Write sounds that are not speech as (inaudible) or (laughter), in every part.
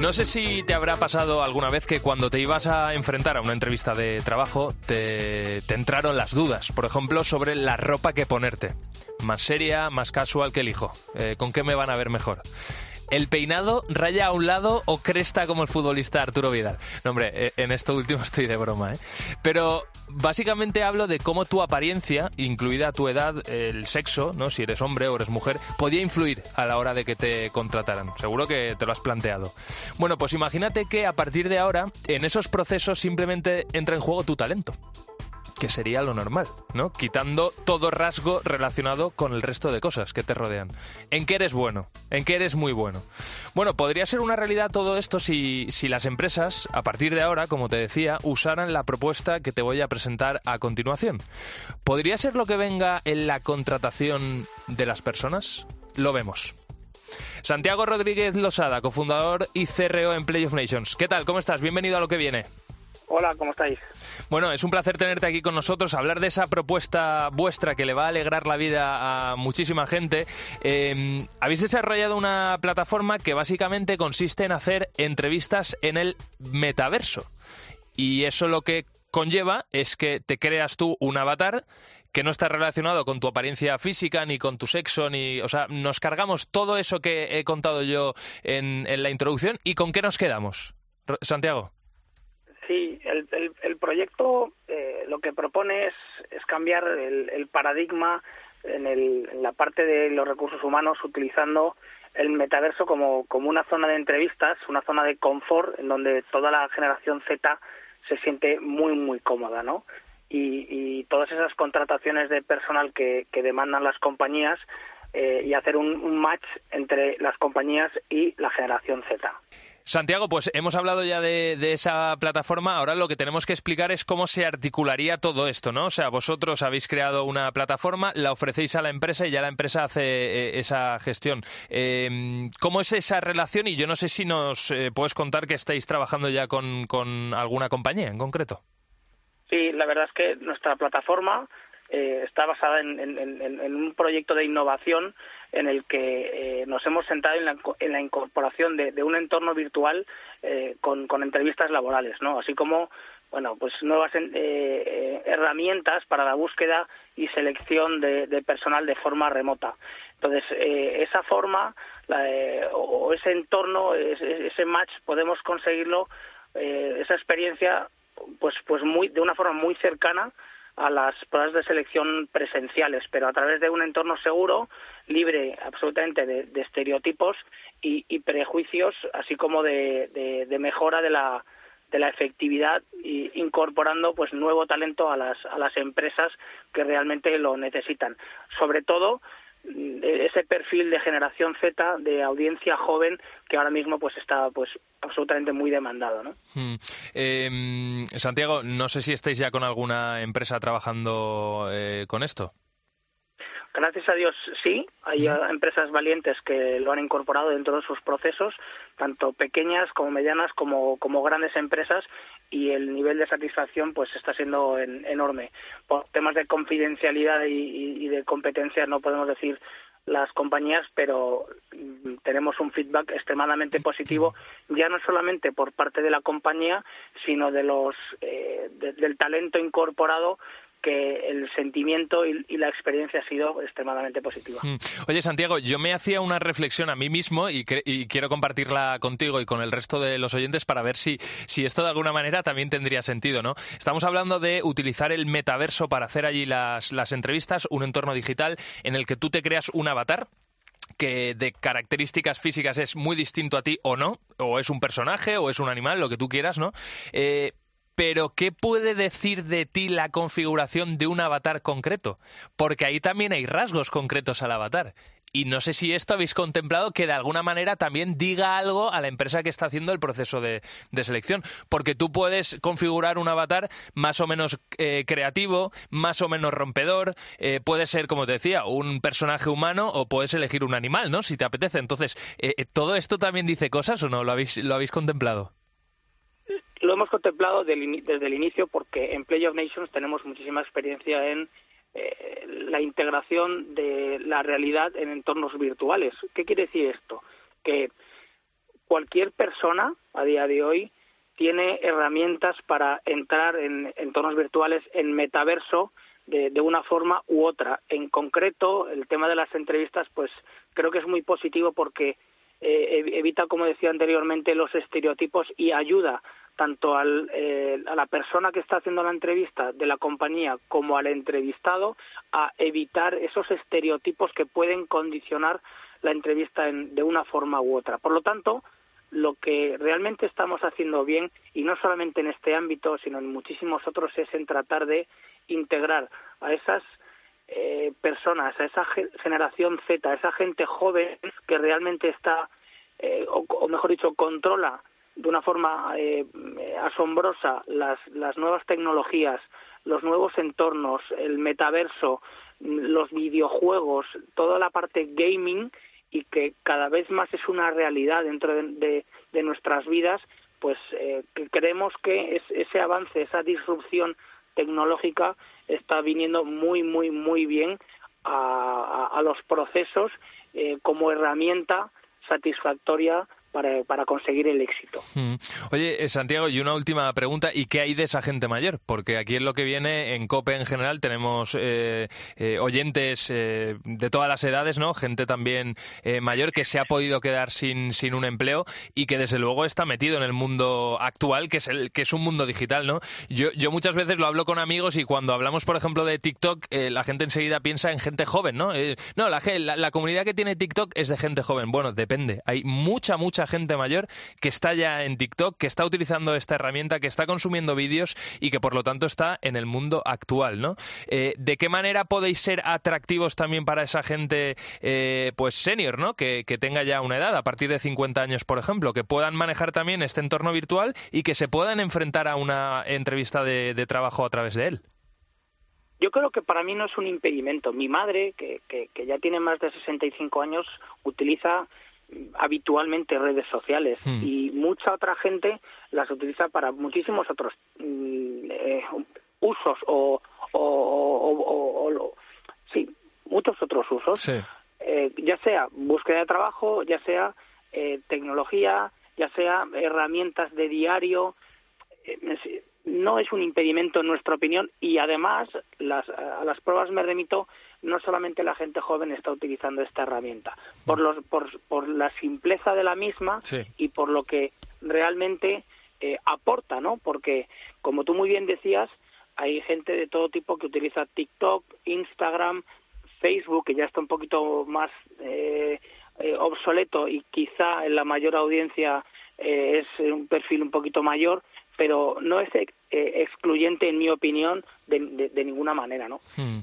No sé si te habrá pasado alguna vez que cuando te ibas a enfrentar a una entrevista de trabajo te, entraron las dudas, por ejemplo, sobre la ropa que ponerte. Más seria, más casual que el hijo. Eh, ¿Con qué me van a ver mejor? ¿El peinado raya a un lado o cresta como el futbolista Arturo Vidal? No, hombre, eh, en esto último (laughs) estoy de broma, ¿eh? Pero básicamente hablo de cómo tu apariencia, incluida tu edad, el sexo, ¿no? Si eres hombre o eres mujer, podía influir a la hora de que te contrataran. Seguro que te lo has planteado. Bueno, pues imagínate que a partir de ahora, en esos procesos simplemente entra en juego tu talento que sería lo normal, ¿no? Quitando todo rasgo relacionado con el resto de cosas que te rodean. ¿En qué eres bueno? ¿En qué eres muy bueno? Bueno, podría ser una realidad todo esto si, si las empresas, a partir de ahora, como te decía, usaran la propuesta que te voy a presentar a continuación. ¿Podría ser lo que venga en la contratación de las personas? Lo vemos. Santiago Rodríguez Losada, cofundador y CRO en Play of Nations. ¿Qué tal? ¿Cómo estás? Bienvenido a lo que viene. Hola, ¿cómo estáis? Bueno, es un placer tenerte aquí con nosotros, hablar de esa propuesta vuestra que le va a alegrar la vida a muchísima gente. Eh, habéis desarrollado una plataforma que básicamente consiste en hacer entrevistas en el metaverso. Y eso lo que conlleva es que te creas tú un avatar que no está relacionado con tu apariencia física ni con tu sexo ni o sea nos cargamos todo eso que he contado yo en, la introducción y con qué nos quedamos Santiago Sí, el, el, el proyecto eh, lo que propone es, es cambiar el, el paradigma en, en la parte de los recursos humanos utilizando el metaverso como, como una zona de entrevistas, una zona de confort en donde toda la generación Z se siente muy, muy cómoda, ¿no? Y, y todas esas contrataciones de personal que, demandan las compañías eh, y hacer un match entre las compañías y la generación Z. Santiago, pues hemos hablado ya de, esa plataforma. Ahora lo que tenemos que explicar es cómo se articularía todo esto, ¿no? O sea, vosotros habéis creado una plataforma, la ofrecéis a la empresa y ya la empresa hace eh, esa gestión. Eh, ¿Cómo es esa relación? Y yo no sé si nos eh, puedes contar que estáis trabajando ya con, alguna compañía en concreto. Sí, la verdad es que nuestra plataforma está basada en, un proyecto de innovación en el que eh, nos hemos centrado en la, en la incorporación de, un entorno virtual eh, con, entrevistas laborales, ¿no? Así como, bueno, pues nuevas eh, herramientas para la búsqueda y selección de, de personal de forma remota. Entonces, eh, esa forma la, eh, o ese entorno, ese, ese match, podemos conseguirlo, eh, esa experiencia, pues, pues muy, de una forma muy cercana a las pruebas de selección presenciales, pero a través de un entorno seguro, libre absolutamente de, de estereotipos y, y, prejuicios, así como de, de, de, mejora de la de la efectividad y incorporando pues nuevo talento a las a las empresas que realmente lo necesitan. Sobre todo ese perfil de generación Z de audiencia joven que ahora mismo pues está pues absolutamente muy demandado ¿no? Hmm. Eh, Santiago no sé si estáis ya con alguna empresa trabajando eh, con esto Gracias a Dios sí, hay mm. empresas valientes que lo han incorporado dentro de sus procesos, tanto pequeñas como medianas como, como grandes empresas, y el nivel de satisfacción pues está siendo enorme. Por temas de confidencialidad y, de competencia no podemos decir las compañías, pero mm, tenemos un feedback extremadamente positivo, ya no solamente por parte de la compañía, sino de los eh, del talento incorporado que el sentimiento y, la experiencia ha sido extremadamente positiva. Mm. Oye, Santiago, yo me hacía una reflexión a mí mismo y, quiero compartirla contigo y con el resto de los oyentes para ver si, esto de alguna manera también tendría sentido, ¿no? Estamos hablando de utilizar el metaverso para hacer allí las, las entrevistas, un entorno digital en el que tú te creas un avatar que de características físicas es muy distinto a ti o no, o es un personaje o es un animal, lo que tú quieras, ¿no? Eh, pero ¿qué puede decir de ti la configuración de un avatar concreto? Porque ahí también hay rasgos concretos al avatar. Y no sé si esto habéis contemplado que de alguna manera también diga algo a la empresa que está haciendo el proceso de, selección. Porque tú puedes configurar un avatar más o menos eh, creativo, más o menos rompedor. Eh, puede ser, como te decía, un personaje humano o puedes elegir un animal, ¿no? Si te apetece. Entonces, eh, ¿todo esto también dice cosas o no? ¿Lo habéis, lo habéis contemplado? Lo hemos contemplado desde el inicio porque en Play of Nations tenemos muchísima experiencia en eh, la integración de la realidad en entornos virtuales. ¿Qué quiere decir esto? Que cualquier persona a día de hoy tiene herramientas para entrar en entornos virtuales en metaverso de, una forma u otra. En concreto, el tema de las entrevistas, pues creo que es muy positivo porque eh, evita, como decía anteriormente, los estereotipos y ayuda tanto al, eh, a la persona que está haciendo la entrevista de la compañía como al entrevistado a evitar esos estereotipos que pueden condicionar la entrevista de una forma u otra. Por lo tanto, lo que realmente estamos haciendo bien, y no solamente en este ámbito, sino en muchísimos otros, es en tratar de integrar a esas eh, personas, a esa generación Z, a esa gente joven que realmente está, eh, o, mejor dicho, controla de una forma eh, asombrosa las, las nuevas tecnologías, los nuevos entornos, el metaverso, los videojuegos, toda la parte gaming y que cada vez más es una realidad dentro de, nuestras vidas, pues eh, creemos que es, ese avance, esa disrupción tecnológica está viniendo muy, muy, muy bien a, a, los procesos eh, como herramienta satisfactoria para, conseguir el éxito. Mm. Oye, eh, Santiago, y una última pregunta, ¿y qué hay de esa gente mayor? Porque aquí en lo que viene, en COPE en general, tenemos eh, eh, oyentes de todas las edades, ¿no? Gente también mayor que se ha podido quedar sin, sin un empleo y que desde luego está metido en el mundo actual, que es, el, que es un mundo digital, ¿no? Yo, yo muchas veces lo hablo con amigos y cuando hablamos, por ejemplo, de TikTok, la gente enseguida piensa en gente joven, ¿no? no, la, la, la comunidad que tiene TikTok es de gente joven. Bueno, depende. Hay mucha, mucha gente mayor que está ya en TikTok, que está utilizando esta herramienta, que está consumiendo vídeos y que por lo tanto está en el mundo actual, ¿no? Eh, ¿De qué manera podéis ser atractivos también para esa gente, eh, pues senior, ¿no? Que, tenga ya una edad, a partir de 50 años, por ejemplo, que puedan manejar también este entorno virtual y que se puedan enfrentar a una entrevista de, trabajo a través de él? Yo creo que para mí no es un impedimento. Mi madre, que, ya tiene más de 65 años, utiliza habitualmente redes sociales hmm. y mucha otra gente las utiliza para muchísimos otros mm, eh, usos o, o, sí muchos otros usos eh, ya sea búsqueda de trabajo ya sea eh, tecnología ya sea herramientas de diario no es un impedimento en nuestra opinión y además las, a las pruebas me remito no solamente la gente joven está utilizando esta herramienta por los por, por la simpleza de la misma y por lo que realmente eh, aporta no porque como tú muy bien decías hay gente de todo tipo que utiliza TikTok Instagram Facebook que ya está un poquito más eh, eh, obsoleto y quizá en la mayor audiencia es un perfil un poquito mayor pero no es eh, excluyente, en mi opinión, de, de, ninguna manera, ¿no? Hmm.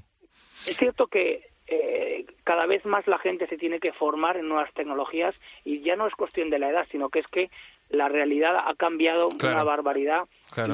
Es cierto que eh, cada vez más la gente se tiene que formar en nuevas tecnologías y ya no es cuestión de la edad, sino que es que la realidad ha cambiado una barbaridad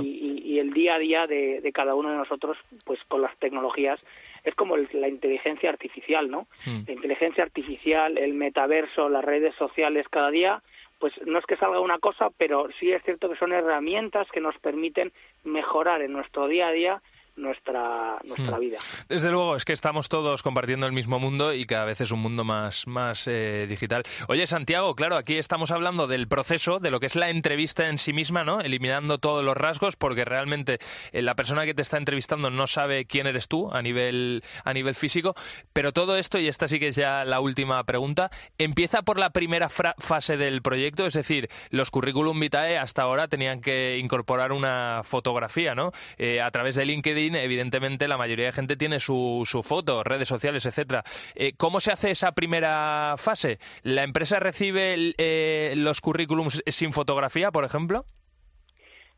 y, y, el día a día de, de, cada uno de nosotros, pues con las tecnologías, es como la inteligencia artificial, ¿no? Hmm. La inteligencia artificial, el metaverso, las redes sociales, cada día pues no es que salga una cosa, pero sí es cierto que son herramientas que nos permiten mejorar en nuestro día a día nuestra, nuestra Hmm. vida. Desde luego, es que estamos todos compartiendo el mismo mundo y cada vez es un mundo más, más eh, digital. Oye, Santiago, claro, aquí estamos hablando del proceso, de lo que es la entrevista en sí misma, ¿no? Eliminando todos los rasgos, porque realmente eh, la persona que te está entrevistando no sabe quién eres tú a nivel, a nivel físico. Pero todo esto, y esta sí que es ya la última pregunta, empieza por la primera fase del proyecto, es decir, los currículum vitae hasta ahora tenían que incorporar una fotografía, ¿no? Eh, a través de LinkedIn, evidentemente, la mayoría de gente tiene su, su foto, redes sociales, etcétera. Eh, ¿Cómo se hace esa primera fase? ¿La empresa recibe eh, los currículums sin fotografía, por ejemplo?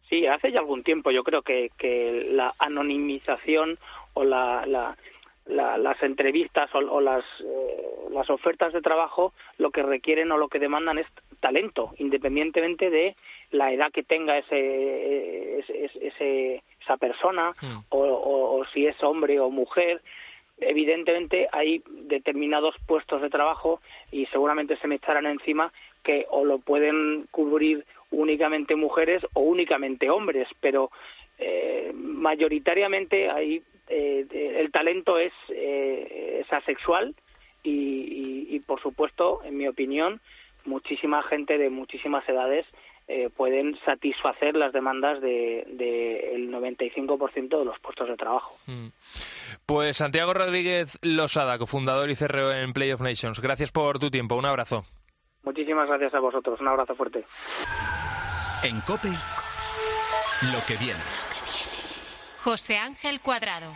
Sí, hace ya algún tiempo yo creo que, que la anonimización o la, la- la- las entrevistas o, o las, eh, las ofertas de trabajo lo que requieren o lo que demandan es talento, independientemente de la edad que tenga ese, ese- ese- ese- esa persona Mm. o, o- o si es hombre o mujer. Evidentemente hay determinados puestos de trabajo y seguramente se me echarán encima que o lo pueden cubrir únicamente mujeres o únicamente hombres, pero eh, mayoritariamente hay, eh, el talento es, eh, es asexual y, y- y, por supuesto, en mi opinión, muchísima gente de muchísimas edades eh, pueden satisfacer las demandas del de, el 95% de los puestos de trabajo. Mm. Pues Santiago Rodríguez Losada, cofundador y CRO en Play of Nations. Gracias por tu tiempo. Un abrazo. Muchísimas gracias a vosotros. Un abrazo fuerte. En Cope, lo que viene. José Ángel Cuadrado.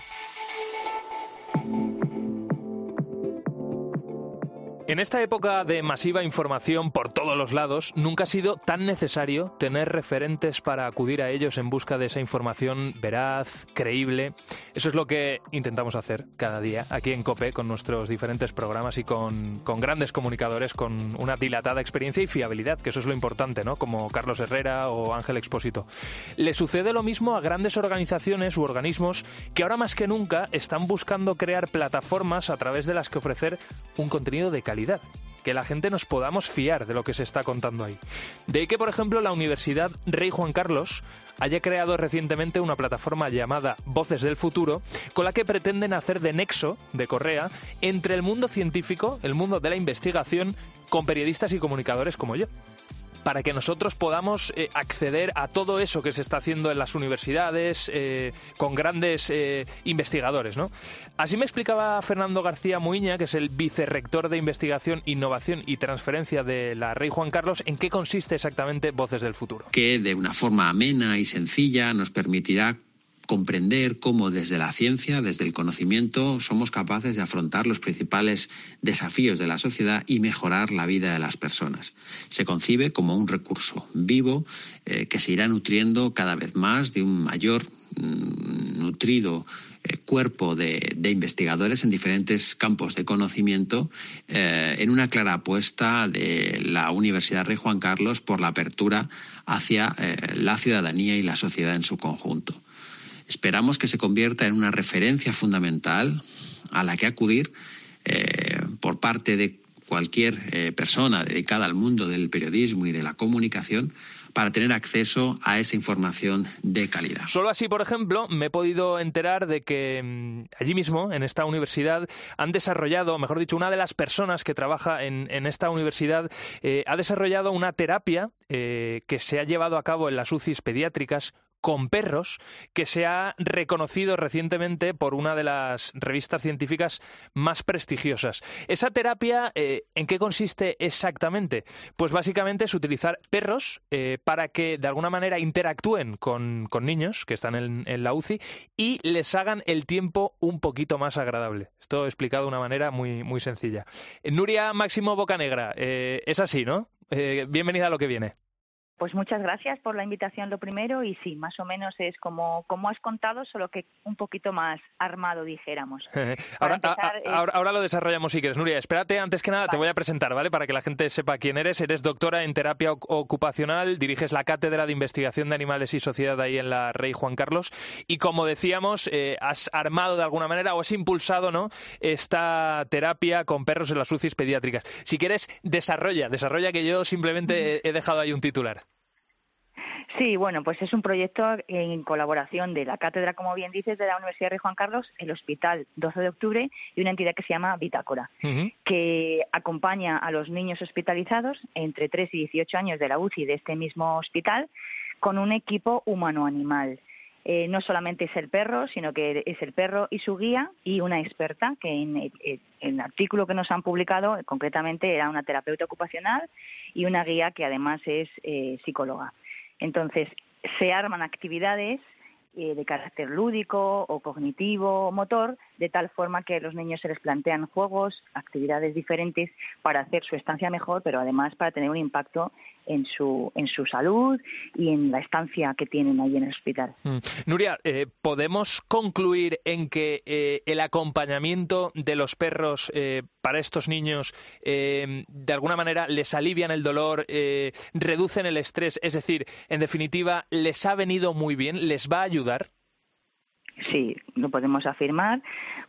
En esta época de masiva información por todos los lados, nunca ha sido tan necesario tener referentes para acudir a ellos en busca de esa información veraz, creíble. Eso es lo que intentamos hacer cada día aquí en COPE con nuestros diferentes programas y con, con grandes comunicadores con una dilatada experiencia y fiabilidad, que eso es lo importante, ¿no? Como Carlos Herrera o Ángel Expósito. Le sucede lo mismo a grandes organizaciones u organismos que ahora más que nunca están buscando crear plataformas a través de las que ofrecer un contenido de calidad que la gente nos podamos fiar de lo que se está contando ahí. De ahí que, por ejemplo, la Universidad Rey Juan Carlos haya creado recientemente una plataforma llamada Voces del Futuro, con la que pretenden hacer de nexo, de correa, entre el mundo científico, el mundo de la investigación, con periodistas y comunicadores como yo para que nosotros podamos eh, acceder a todo eso que se está haciendo en las universidades eh, con grandes eh, investigadores. Así me explicaba Fernando García Muiña, que es el vicerrector de Investigación, Innovación y Transferencia de la Rey Juan Carlos, en qué consiste exactamente Voces del Futuro. Que de una forma amena y sencilla nos permitirá comprender cómo desde la ciencia, desde el conocimiento, somos capaces de afrontar los principales desafíos de la sociedad y mejorar la vida de las personas. Se concibe como un recurso vivo eh, que se irá nutriendo cada vez más de un mayor mm, nutrido eh, cuerpo de, investigadores en diferentes campos de conocimiento eh, en una clara apuesta de la Universidad Rey Juan Carlos por la apertura hacia la ciudadanía y la sociedad en su conjunto. Esperamos que se convierta en una referencia fundamental a la que acudir eh, por parte de cualquier eh, persona dedicada al mundo del periodismo y de la comunicación para tener acceso a esa información de calidad. Solo así, por ejemplo, me he podido enterar de que mmm, allí mismo, en esta universidad, han desarrollado, mejor dicho, una de las personas que trabaja en, en esta universidad eh, ha desarrollado una terapia que se ha llevado a cabo en las UCIs pediátricas con perros que se ha reconocido recientemente por una de las revistas científicas más prestigiosas. Esa terapia, eh, ¿en qué consiste exactamente? Pues básicamente es utilizar perros eh, para que de alguna manera interactúen con, con niños que están en, en, la UCI y les hagan el tiempo un poquito más agradable. Esto explicado de una manera muy, muy sencilla. Nuria Máximo Bocanegra, eh, es así, ¿no? bienvenida a lo que viene. Pues muchas gracias por la invitación, lo primero, y sí, más o menos es como, como has contado, solo que un poquito más armado, dijéramos. (laughs) ahora, ahora, lo desarrollamos si quieres. Nuria, espérate, antes que nada te voy a presentar, ¿vale? Para que la gente sepa quién eres. Eres doctora en terapia ocupacional, diriges la Cátedra de Investigación de Animales y Sociedad ahí en la Rey Juan Carlos, y como decíamos, eh, has armado de alguna manera o has impulsado, ¿no? Esta terapia con perros en las UCIs pediátricas. Si quieres, desarrolla, desarrolla que yo simplemente he dejado ahí un titular. Sí, bueno, pues es un proyecto en colaboración de la cátedra, como bien dices, de la Universidad de Juan Carlos, el Hospital 12 de Octubre y una entidad que se llama Bitácora, que acompaña a los niños hospitalizados entre 3 y 18 años de la UCI de este mismo hospital con un equipo humano-animal. Eh, no solamente es el perro, sino que es el perro y su guía y una experta que en el, artículo que nos han publicado concretamente era una terapeuta ocupacional y una guía que además es eh, psicóloga. Entonces, se arman actividades eh, de carácter lúdico o cognitivo o motor, de tal forma que a los niños se les plantean juegos, actividades diferentes para hacer su estancia mejor, pero además para tener un impacto en su, en su salud y en la estancia que tienen ahí en el hospital. Mm. Nuria, eh, ¿podemos concluir en que eh, el acompañamiento de los perros eh, para estos niños de alguna manera les alivian el dolor, reducen el estrés? Es decir, en definitiva, ¿les ha venido muy bien? ¿Les va a ayudar? Sí, lo podemos afirmar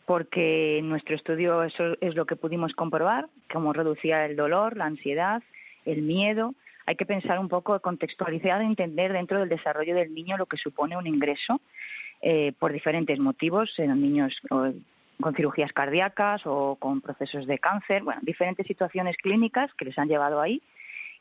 porque en nuestro estudio eso es lo que pudimos comprobar, cómo reducía el dolor, la ansiedad, el miedo. Hay que pensar un poco, contextualizar, entender dentro del desarrollo del niño lo que supone un ingreso eh, por diferentes motivos, en niños con cirugías cardíacas o con procesos de cáncer, bueno, diferentes situaciones clínicas que les han llevado ahí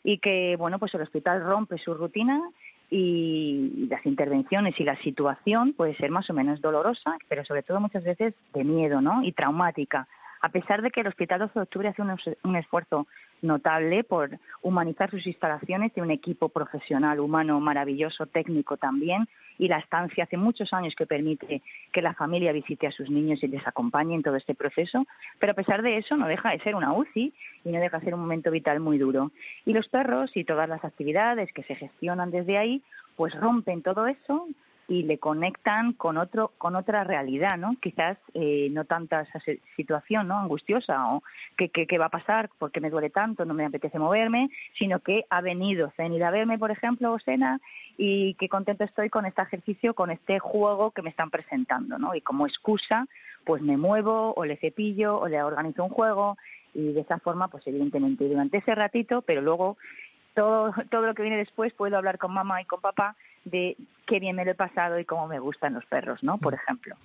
y que, bueno, pues el hospital rompe su rutina y las intervenciones y la situación puede ser más o menos dolorosa, pero sobre todo muchas veces de miedo, ¿no? Y traumática a pesar de que el Hospital 12 de Octubre hace un, esfuerzo notable por humanizar sus instalaciones, tiene un equipo profesional, humano, maravilloso, técnico también, y la estancia hace muchos años que permite que la familia visite a sus niños y les acompañe en todo este proceso, pero a pesar de eso no deja de ser una UCI y no deja de ser un momento vital muy duro. Y los perros y todas las actividades que se gestionan desde ahí, pues rompen todo eso, y le conectan con otro con otra realidad no quizás eh, no tanta esa situación no angustiosa o que qué va a pasar porque me duele tanto no me apetece moverme sino que ha venido Zenid a verme por ejemplo o Sena y qué contento estoy con este ejercicio con este juego que me están presentando no y como excusa pues me muevo o le cepillo o le organizo un juego y de esa forma pues evidentemente durante ese ratito pero luego todo todo lo que viene después puedo hablar con mamá y con papá de qué bien me lo he pasado y cómo me gustan los perros, ¿no? Por ejemplo.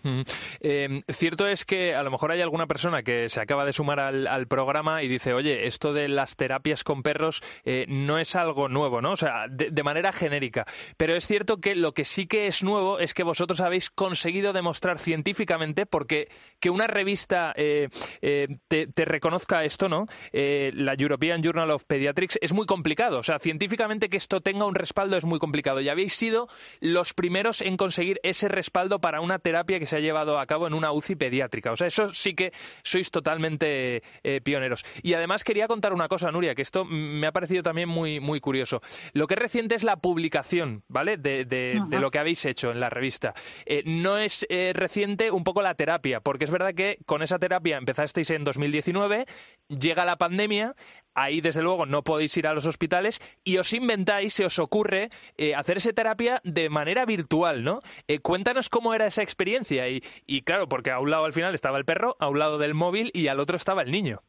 Em, cierto es que a lo mejor hay alguna persona que se acaba de sumar al, programa y dice, oye, esto de las terapias con perros eh, no es algo nuevo, ¿no? O sea, de, manera genérica. Pero es cierto que lo que sí que es nuevo es que vosotros habéis conseguido demostrar científicamente, porque que una revista eh, eh, te, te, reconozca esto, ¿no? la European Journal of Pediatrics es muy complicado. O sea, científicamente que esto tenga un respaldo es muy complicado. Y habéis sido los primeros en conseguir ese respaldo para una terapia que se ha llevado a cabo en una UCI pediátrica. O sea, eso sí que sois totalmente eh, pioneros. Y además quería contar una cosa, Nuria, que esto me ha parecido también muy, muy curioso. Lo que es reciente es la publicación, ¿vale? De, lo que habéis hecho en la revista. Eh, no es eh, reciente un poco la terapia, porque es verdad que con esa terapia empezasteis en 2019, llega la pandemia, ahí desde luego no podéis ir a los hospitales y os inventáis, se os ocurre hacer esa terapia de manera virtual, ¿no? Eh, cuéntanos cómo era esa experiencia y, y claro, porque a un lado al final estaba el perro, a un lado del móvil y al otro estaba el niño.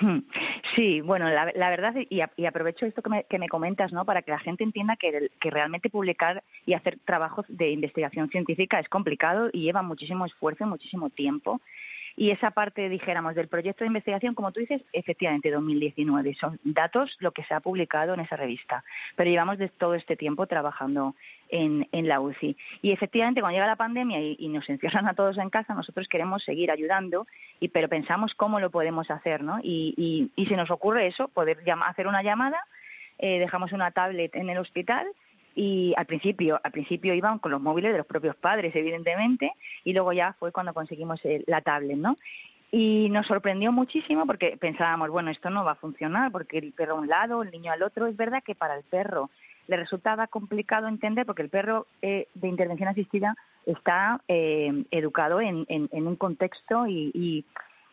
Hmm. Sí, bueno, la, verdad, y, aprovecho esto que me, que me, comentas, ¿no? Para que la gente entienda que realmente publicar y hacer trabajos de investigación científica es complicado y lleva muchísimo esfuerzo y muchísimo tiempo. Y esa parte, dijéramos, del proyecto de investigación, como tú dices, efectivamente 2019. Son datos lo que se ha publicado en esa revista. Pero llevamos de todo este tiempo trabajando en, en la UCI. Y efectivamente, cuando llega la pandemia y, nos encierran a todos en casa, nosotros queremos seguir ayudando, y, pero pensamos cómo lo podemos hacer, ¿no? Y, y, y se nos ocurre eso, poder hacer una llamada, eh, dejamos una tablet en el hospital y al principio al principio iban con los móviles de los propios padres evidentemente y luego ya fue cuando conseguimos la tablet no y nos sorprendió muchísimo porque pensábamos bueno esto no va a funcionar porque el perro a un lado el niño al otro es verdad que para el perro le resultaba complicado entender porque el perro eh, de intervención asistida está eh, educado en, en, un contexto y, y,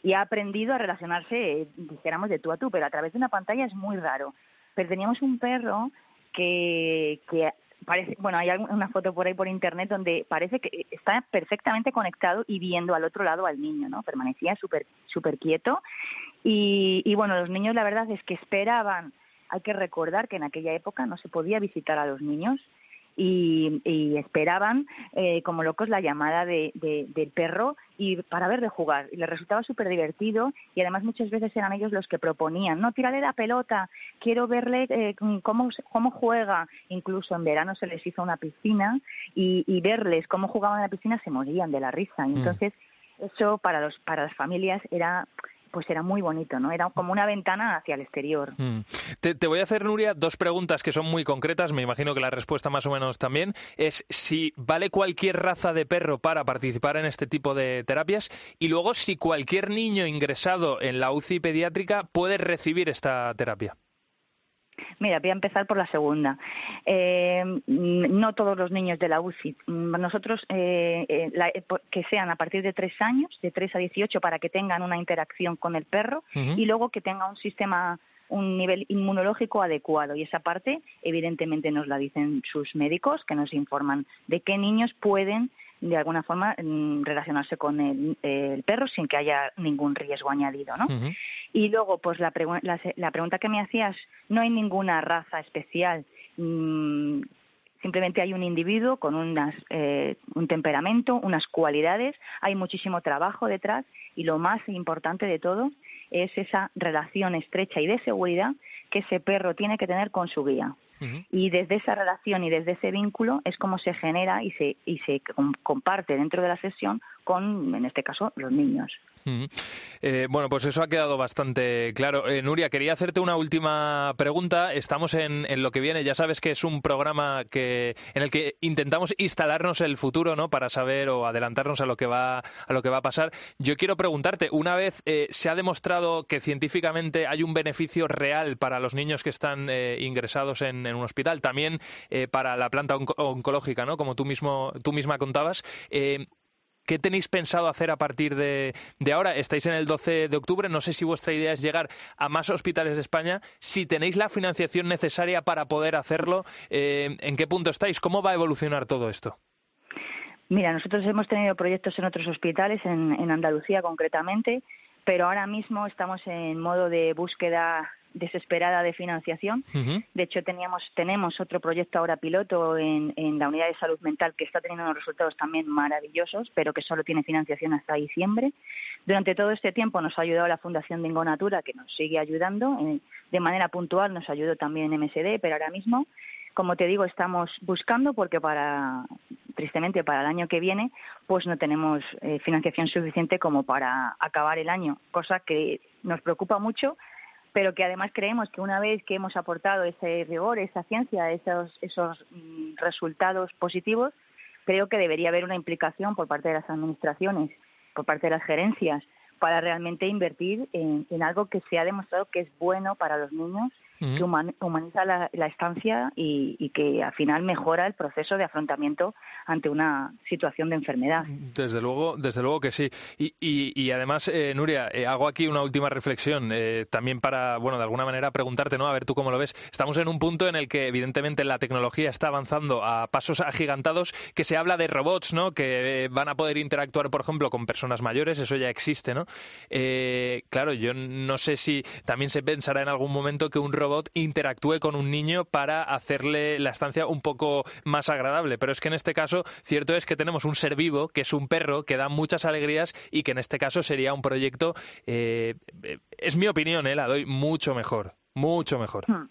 y, ha aprendido a relacionarse, dijéramos, de tú a tú, pero a través de una pantalla es muy raro. Pero teníamos un perro que, que parece, bueno, hay una foto por ahí por internet donde parece que está perfectamente conectado y viendo al otro lado al niño, ¿no? Permanecía súper super quieto. Y, y bueno, los niños la verdad es que esperaban, hay que recordar que en aquella época no se podía visitar a los niños y, esperaban eh, como locos la llamada de, del perro y para ver de jugar. Y les resultaba súper divertido y además muchas veces eran ellos los que proponían, no, tírale la pelota, quiero verle eh, cómo, cómo juega. Incluso en verano se les hizo una piscina y, y verles cómo jugaban en la piscina se morían de la risa. Mm. Entonces, eso para, los, para las familias era pues era muy bonito, ¿no? Era como una ventana hacia el exterior. Mm. Te, voy a hacer, Nuria, dos preguntas que son muy concretas, me imagino que la respuesta más o menos también, es si vale cualquier raza de perro para participar en este tipo de terapias y luego si cualquier niño ingresado en la UCI pediátrica puede recibir esta terapia. Mira, voy a empezar por la segunda. Eh, no todos los niños de la UCI. Nosotros, eh, eh, eh que sean a partir de tres años, de tres a dieciocho, para que tengan una interacción con el perro y luego que tenga un sistema un nivel inmunológico adecuado y esa parte evidentemente nos la dicen sus médicos que nos informan de qué niños pueden de alguna forma mm, relacionarse con el, perro sin que haya ningún riesgo añadido, ¿no? Y luego, pues la, la, pregunta que me hacías, no hay ninguna raza especial. Mm, simplemente hay un individuo con unas, eh, un temperamento, unas cualidades, hay muchísimo trabajo detrás y lo más importante de todo es esa relación estrecha y de seguridad que ese perro tiene que tener con su guía. Y desde esa relación y desde ese vínculo es como se genera y se, y se comparte dentro de la sesión con, en este caso, los niños. Eh, bueno, pues eso ha quedado bastante claro. Eh, Nuria, quería hacerte una última pregunta. Estamos en, lo que viene. Ya sabes que es un programa que en el que intentamos instalarnos el futuro, ¿no? Para saber o adelantarnos a lo que va a lo que va a pasar. Yo quiero preguntarte. Una vez eh, se ha demostrado que científicamente hay un beneficio real para los niños que están ingresados en, un hospital, también para la planta oncológica, ¿no? Como tú mismo tú misma contabas. ¿Qué tenéis pensado hacer a partir de, ahora? Estáis en el 12 de octubre, no sé si vuestra idea es llegar a más hospitales de España. Si tenéis la financiación necesaria para poder hacerlo, eh, ¿en qué punto estáis? ¿Cómo va a evolucionar todo esto? Mira, nosotros hemos tenido proyectos en otros hospitales, en Andalucía concretamente, pero ahora mismo estamos en modo de búsqueda desesperada de financiación. De hecho, teníamos, tenemos otro proyecto ahora piloto en, en, la unidad de salud mental que está teniendo unos resultados también maravillosos, pero que solo tiene financiación hasta diciembre. Durante todo este tiempo nos ha ayudado la Fundación de Ingonatura, que nos sigue ayudando. Eh, de manera puntual nos ayudó también MSD, pero ahora mismo, como te digo, estamos buscando porque para tristemente para el año que viene, pues no tenemos eh, financiación suficiente como para acabar el año, cosa que nos preocupa mucho pero que además creemos que una vez que hemos aportado ese rigor, esa ciencia, esos, esos mm, resultados positivos, creo que debería haber una implicación por parte de las administraciones, por parte de las gerencias, para realmente invertir en, en algo que se ha demostrado que es bueno para los niños que humaniza la, estancia y, que al final mejora el proceso de afrontamiento ante una situación de enfermedad. Desde luego, desde luego que sí. Y, y, además, eh, Nuria, eh, hago aquí una última reflexión eh, también para, bueno, de alguna manera preguntarte, ¿no? A ver tú cómo lo ves. Estamos en un punto en el que evidentemente la tecnología está avanzando a pasos agigantados, que se habla de robots, ¿no? Que van a poder interactuar, por ejemplo, con personas mayores, eso ya existe, ¿no? claro, yo no sé si también se pensará en algún momento que un robot robot interactúe con un niño para hacerle la estancia un poco más agradable. Pero es que en este caso, cierto es que tenemos un ser vivo, que es un perro, que da muchas alegrías y que en este caso sería un proyecto, eh, es mi opinión, eh, la doy mucho mejor, mucho mejor. Hmm.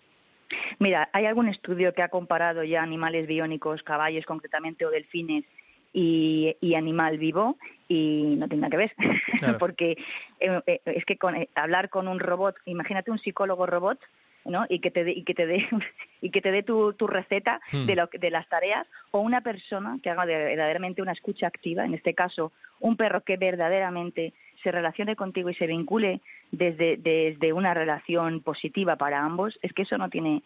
Mira, hay algún estudio que ha comparado ya animales biónicos, caballos concretamente o delfines y, animal vivo y no tiene nada que ver, (laughs) porque eh, es que hablar con un robot, imagínate un psicólogo robot ¿no? y que te dé y que te dé (laughs) y que te dé tu, tu receta hmm. de, lo, de las tareas o una persona que haga verdaderamente una escucha activa en este caso un perro que verdaderamente se relacione contigo y se vincule desde, desde una relación positiva para ambos es que eso no tiene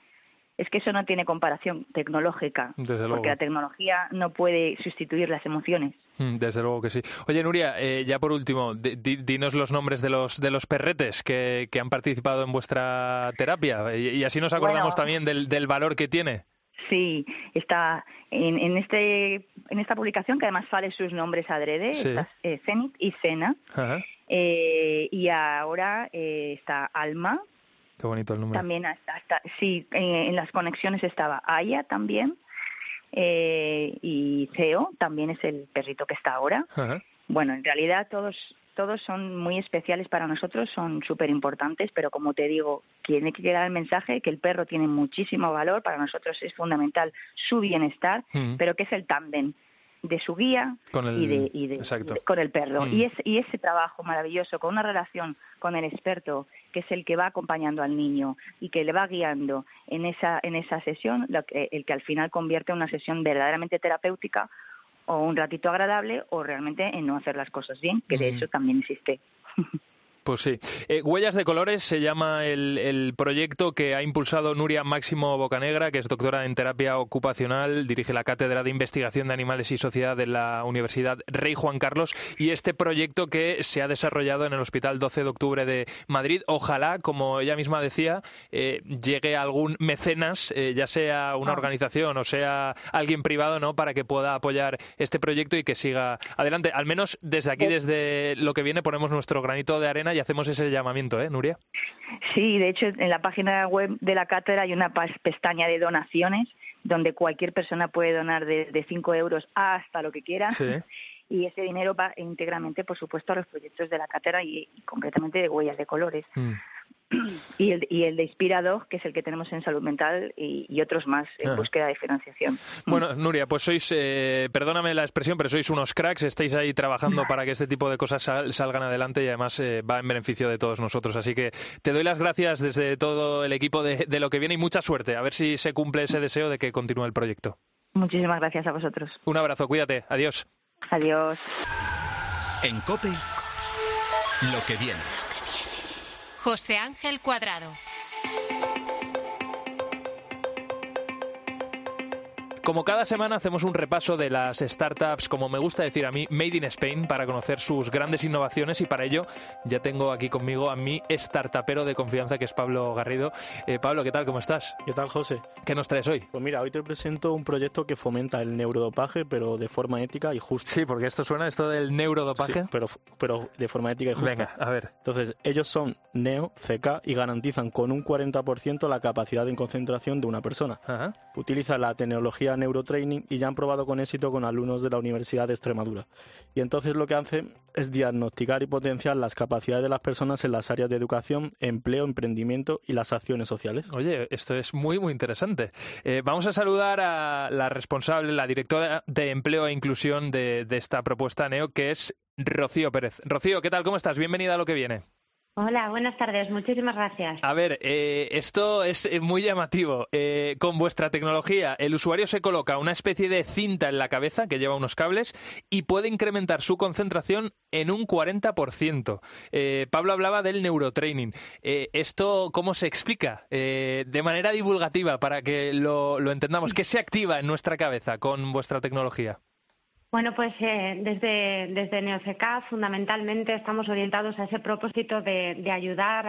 es que eso no tiene comparación tecnológica, Desde luego. porque la tecnología no puede sustituir las emociones. Mm, Desde luego que sí. Oye, Nuria, eh, ya por último, di- di- dinos los nombres de los, de los perretes que, que han participado en vuestra terapia y, y así nos acordamos Bueno. también del, del valor que tiene. Sí, está en, en este en esta publicación que además sale sus nombres adrede, Sí. está eh, Zenit y Sena, Ajá. eh, y ahora eh, está Alma, Qué bonito el nombre. también hasta, hasta- sí, eh, en las conexiones estaba Aya también, eh, y Ceo también es el perrito que está ahora. Ajá. Bueno, en realidad todos todos son muy especiales para nosotros, son súper importantes, pero como te digo, tiene que quedar el mensaje que el perro tiene muchísimo valor, para nosotros es fundamental su bienestar, Mm. pero que es el tándem de su guía Con el- y, de, y de- con el perro. Mm. Y, es, y ese trabajo maravilloso, con una relación con el experto, que es el que va acompañando al niño y que le va guiando en esa, en esa sesión, lo que- el que al final convierte en una sesión verdaderamente terapéutica o un ratito agradable o realmente en no hacer las cosas bien, que de Mm. eso también existe. (laughs) Pues sí. Eh, Huellas de Colores se llama el, el proyecto que ha impulsado Nuria Máximo Bocanegra, que es doctora en terapia ocupacional, dirige la Cátedra de Investigación de Animales y Sociedad de la Universidad Rey Juan Carlos, y este proyecto que se ha desarrollado en el Hospital 12 de Octubre de Madrid. Ojalá, como ella misma decía, eh, llegue algún mecenas, eh, ya sea una Ah. organización o sea alguien privado, ¿no? Para que pueda apoyar este proyecto y que siga adelante. Al menos desde aquí, desde lo que viene, ponemos nuestro granito de arena y hacemos ese llamamiento, ¿eh, Nuria? Sí, de hecho, en la página web de la cátedra hay una pestaña de donaciones donde cualquier persona puede donar desde 5 euros hasta lo que quiera. Sí. Y ese dinero va íntegramente, por supuesto, a los proyectos de la cátedra y, y concretamente de huellas de colores. Mm. (clears throat) Y el, y el de Inspiradog, que es el que tenemos en salud mental y, y otros más en Ah. búsqueda de financiación. Bueno, Nuria, pues sois, eh, perdóname la expresión, pero sois unos cracks, estáis ahí trabajando para que este tipo de cosas sal- salgan adelante y además eh, va en beneficio de todos nosotros. Así que te doy las gracias desde todo el equipo de, de lo que viene y mucha suerte. A ver si se cumple ese deseo de que continúe el proyecto. Muchísimas gracias a vosotros. Un abrazo, cuídate, adiós. Adiós. En Cope, lo que viene. José Ángel Cuadrado. Como cada semana hacemos un repaso de las startups, como me gusta decir a mí, Made in Spain, para conocer sus grandes innovaciones y para ello ya tengo aquí conmigo a mi startupero de confianza que es Pablo Garrido. Eh, Pablo, ¿qué tal? ¿Cómo estás? ¿Qué tal, José? ¿Qué nos traes hoy? Pues mira, hoy te presento un proyecto que fomenta el neurodopaje, pero de forma ética y justa. Sí, porque esto suena esto del neurodopaje. Sí, pero, pero de forma ética y justa. Venga, a ver. Entonces, ellos son Neo, CK y garantizan con un 40% la capacidad de concentración de una persona. Ajá. Utiliza la tecnología neurotraining y ya han probado con éxito con alumnos de la Universidad de Extremadura. Y entonces lo que hacen es diagnosticar y potenciar las capacidades de las personas en las áreas de educación, empleo, emprendimiento y las acciones sociales. Oye, esto es muy, muy interesante. Eh, vamos a saludar a la responsable, la directora de Empleo e Inclusión de, de esta propuesta NEO, que es Rocío Pérez. Rocío, ¿qué tal? ¿Cómo estás? Bienvenida a lo que viene. Hola, buenas tardes. Muchísimas gracias. A ver, eh, esto es eh, muy llamativo. Eh, con vuestra tecnología, el usuario se coloca una especie de cinta en la cabeza que lleva unos cables y puede incrementar su concentración en un 40%. Eh, Pablo hablaba del neurotraining. Eh, ¿Esto cómo se explica? Eh, de manera divulgativa, para que lo, lo entendamos. ¿Qué se activa en nuestra cabeza con vuestra tecnología? Bueno, pues eh, desde, desde fundamentalmente estamos orientados a ese propósito de, ayudar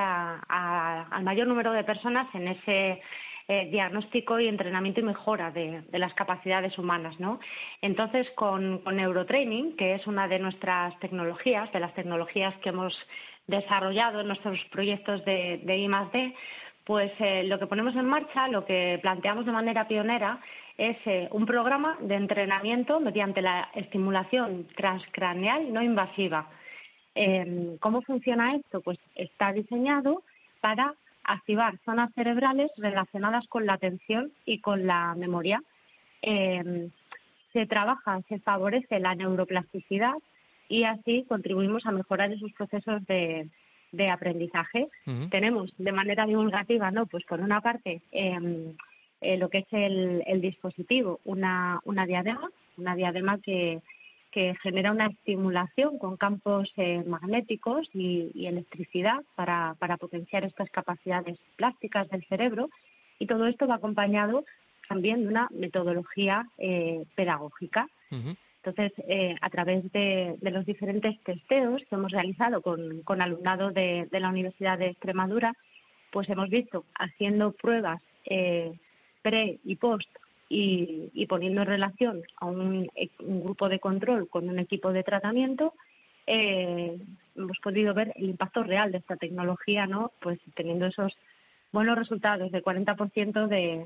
a- al mayor número de personas en ese eh, diagnóstico y entrenamiento y mejora de, las capacidades humanas, ¿no? Entonces, con, con Neurotraining, que es una de nuestras tecnologías, de las tecnologías que hemos desarrollado en nuestros proyectos de, de pues eh, lo que ponemos en marcha, lo que planteamos de manera pionera, es eh, un programa de entrenamiento mediante la estimulación transcraneal no invasiva. Eh, ¿Cómo funciona esto? Pues está diseñado para activar zonas cerebrales relacionadas con la atención y con la memoria. Eh, se trabaja, se favorece la neuroplasticidad y así contribuimos a mejorar esos procesos de, de aprendizaje. Tenemos de manera divulgativa, ¿no? Pues por una parte em, eh, lo que es el, el dispositivo, una, una diadema, una diadema que, que genera una estimulación con campos eh, magnéticos y, y electricidad para, para potenciar estas capacidades plásticas del cerebro Y todo esto va acompañado también de una metodología eh, pedagógica. Entonces, eh, a través de, los diferentes testeos que hemos realizado con, con alumnado de, la Universidad de Extremadura, pues hemos visto haciendo pruebas eh, pre y post y, poniendo en relación a un, grupo de control con un equipo de tratamiento, eh, hemos podido ver el impacto real de esta tecnología, ¿no? Pues teniendo esos buenos resultados de 40% de,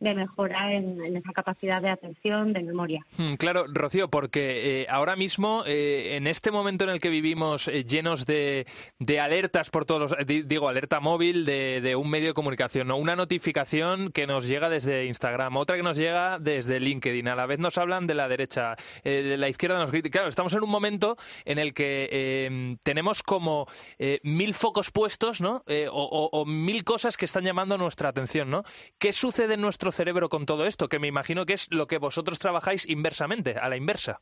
de mejora en, esa capacidad de atención, de memoria. Hmm, claro, Rocío, porque eh, ahora mismo, eh, en este momento en el que vivimos eh, llenos de, de, alertas por todos los, digo, alerta móvil de, de, un medio de comunicación, ¿no? una notificación que nos llega desde Instagram, otra que nos llega desde LinkedIn, a la vez nos hablan de la derecha, de la izquierda nos Claro, estamos en un momento en el que tenemos como mil focos puestos, ¿no? O, o, mil cosas que están llamando nuestra atención, ¿no? ¿Qué sucede en nuestro cerebro con todo esto? Que me imagino que es lo que vosotros trabajáis inversamente, a la inversa.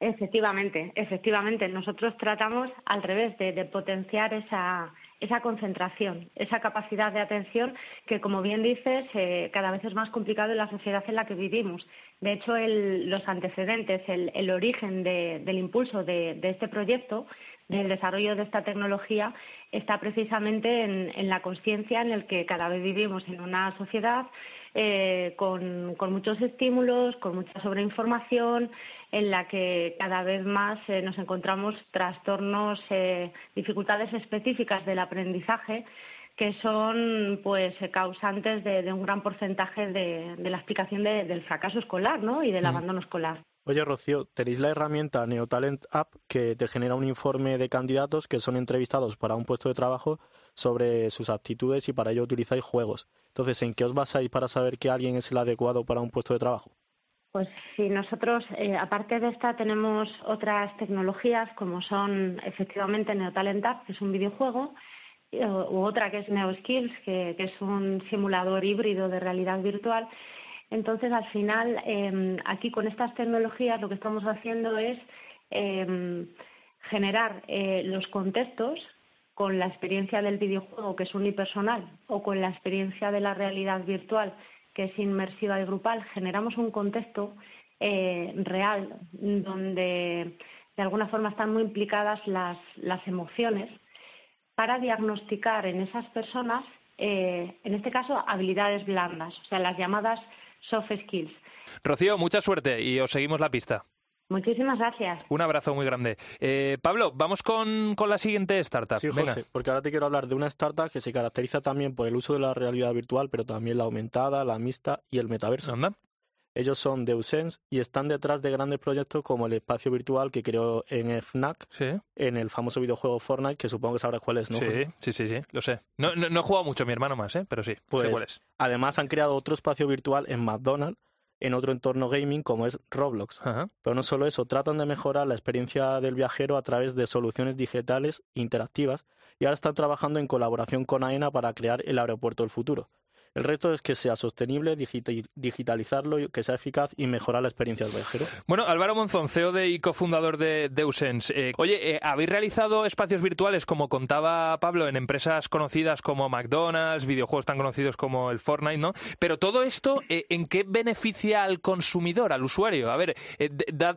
Efectivamente, efectivamente. Nosotros tratamos al revés de, potenciar esa, esa concentración, esa capacidad de atención que, como bien dices, eh, cada vez es más complicado en la sociedad en la que vivimos. De hecho, los antecedentes, el, origen del impulso de, este proyecto, del desarrollo de esta tecnología, está precisamente en, la conciencia en el que cada vez vivimos en una sociedad eh, con, muchos estímulos, con mucha sobreinformación, en la que cada vez más eh, nos encontramos trastornos, eh, dificultades específicas del aprendizaje que son pues causantes de, un gran porcentaje de, la explicación del fracaso escolar ¿no? y del abandono escolar. Oye, Rocío, tenéis la herramienta NeoTalent App que te genera un informe de candidatos que son entrevistados para un puesto de trabajo sobre sus aptitudes y para ello utilizáis juegos. Entonces, ¿en qué os basáis para saber que alguien es el adecuado para un puesto de trabajo? Pues sí, nosotros, eh, aparte de esta, tenemos otras tecnologías como son efectivamente NeoTalent App, que es un videojuego, u otra que es NeoSkills, que, que es un simulador híbrido de realidad virtual. Entonces, al final, em, aquí con estas tecnologías lo que estamos haciendo es em, generar eh, los contextos con la experiencia del videojuego, que es unipersonal, o con la experiencia de la realidad virtual, que es inmersiva y grupal, generamos un contexto eh, real donde de alguna forma están muy implicadas las, las emociones para diagnosticar en esas personas, eh, en este caso, habilidades blandas, o sea, las llamadas soft skills. Rocío, mucha suerte y os seguimos la pista. Muchísimas gracias. Un abrazo muy grande. Eh, Pablo, vamos con, la siguiente startup. Sí, José, porque ahora te quiero hablar de una startup que se caracteriza también por el uso de la realidad virtual, pero también la aumentada, la mixta y el metaverso. ¿Anda? Ellos son Deusense y están detrás de grandes proyectos como el espacio virtual que creó en FNAC, en el famoso videojuego Fortnite, que supongo que sabrás cuál es, ¿no? Sí, sí, sí, sí, lo sé. No, no, he jugado mucho, mi hermano más, ¿eh? pero sí, pues, sé cuál es. Además han creado otro espacio virtual en McDonald's en otro entorno gaming como es Roblox. Pero no solo eso, tratan de mejorar la experiencia del viajero a través de soluciones digitales interactivas y ahora están trabajando en colaboración con AENA para crear el aeropuerto del futuro. El reto es que sea sostenible, digitalizarlo, que sea eficaz y mejorar la experiencia del viajero. Bueno, Álvaro Monzón, CEO de y cofundador de Deusens. Eh, oye, eh, ¿habéis realizado espacios virtuales, como contaba Pablo, en empresas conocidas como McDonald's, videojuegos tan conocidos como el Fortnite, ¿no? Pero todo esto, eh, ¿en qué beneficia al consumidor, al usuario? A ver,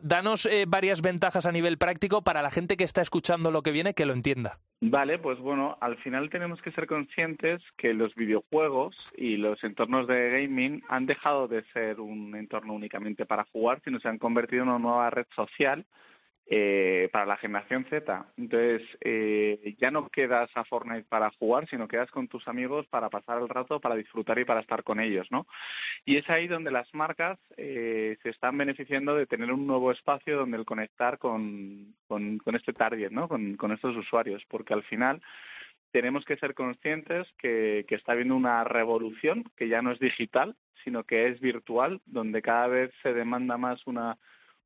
danos varias ventajas a nivel práctico para la gente que está escuchando lo que viene que lo entienda. Vale, pues bueno, al final tenemos que ser conscientes que los videojuegos y los entornos de gaming han dejado de ser un entorno únicamente para jugar, sino se han convertido en una nueva red social eh, para la generación Z. Entonces, eh, ya no quedas a Fortnite para jugar, sino quedas con tus amigos para pasar el rato, para disfrutar y para estar con ellos, ¿no? Y es ahí donde las marcas eh, se están beneficiando de tener un nuevo espacio donde el conectar con, con, este target, ¿no? Con, con estos usuarios, porque al final tenemos que ser conscientes que, está habiendo una revolución que ya no es digital, sino que es virtual, donde cada vez se demanda más una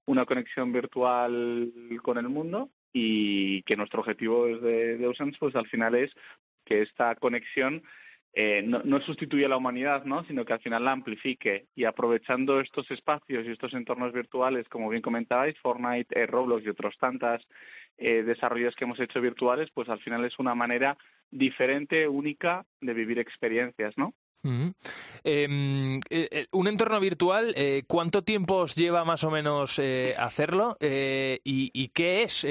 una conexión virtual con el mundo y que nuestro objetivo desde de Oceans pues al final es que esta conexión eh, no, no, sustituya a la humanidad, ¿no? sino que al final la amplifique y aprovechando estos espacios y estos entornos virtuales, como bien comentabais, Fortnite, eh, Roblox y otros tantas eh, desarrollos que hemos hecho virtuales, pues al final es una manera diferente, única de vivir experiencias, ¿no? Em, eh, eh, un entorno virtual, eh, ¿cuánto tiempo os lleva más o menos hacerlo? Y, y qué es?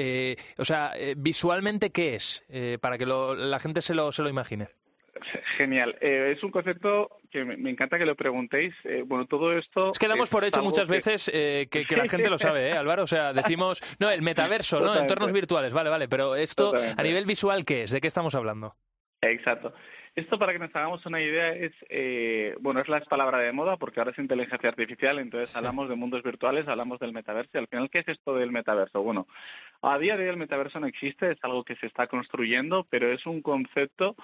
O sea, visualmente, ¿qué es? Para que lo- la gente se lo, se lo imagine. Genial. Es un concepto que me, me encanta que lo preguntéis. Eh, bueno, todo esto... Es que damos por hecho muchas que- veces eh, que, que la (laughs) gente lo sabe, ¿eh, Álvaro? O sea, decimos, no, el metaverso, ¿no? Entornos virtuales, vale, vale, pero esto Totalmente. a nivel visual, ¿qué es? ¿De qué estamos hablando? Exacto. Esto para que nos hagamos una idea es, eh, bueno, es la palabra de moda porque ahora es inteligencia artificial, entonces hablamos de mundos virtuales, hablamos del metaverso y al final, ¿qué es esto del metaverso? Bueno, a día de hoy el metaverso no existe, es algo que se está construyendo, pero es un concepto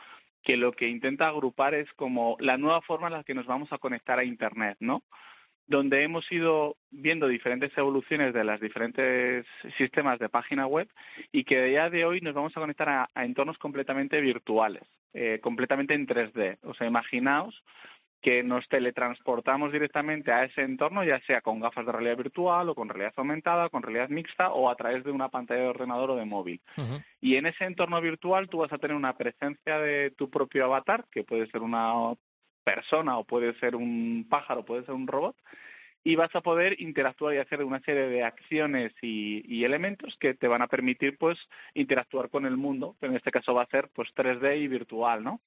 que lo que intenta agrupar es como la nueva forma en la que nos vamos a conectar a Internet, ¿no? donde hemos ido viendo diferentes evoluciones de los diferentes sistemas de página web y que a día de hoy nos vamos a conectar a, entornos completamente virtuales, eh, completamente en 3D. O sea, imaginaos que nos teletransportamos directamente a ese entorno, ya sea con gafas de realidad virtual o con realidad aumentada, con realidad mixta o a través de una pantalla de ordenador o de móvil. Y en ese entorno virtual tú vas a tener una presencia de tu propio avatar, que puede ser una persona o puede ser un pájaro, puede ser un robot, y vas a poder interactuar y hacer una serie de acciones y, y elementos que te van a permitir pues interactuar con el mundo, que en este caso va a ser pues 3D y virtual, ¿no?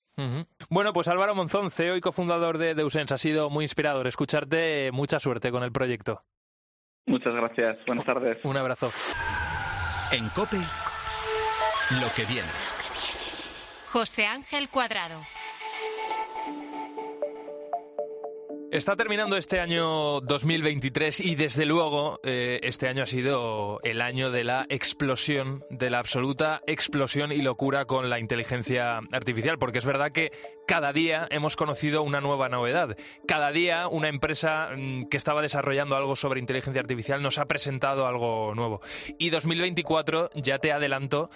Bueno, pues Álvaro Monzón, CEO y cofundador de Deusens, ha sido muy inspirador escucharte. Mucha suerte con el proyecto. Muchas gracias. Buenas tardes. Un abrazo. En Cope, lo que viene. José Ángel Cuadrado. Está terminando este año 2023 y desde luego eh, este año ha sido el año de la explosión, de la absoluta explosión y locura con la inteligencia artificial, porque es verdad que cada día hemos conocido una nueva novedad. Cada día una empresa mm, que estaba desarrollando algo sobre inteligencia artificial nos ha presentado algo nuevo. Y 2024, ya te adelanto,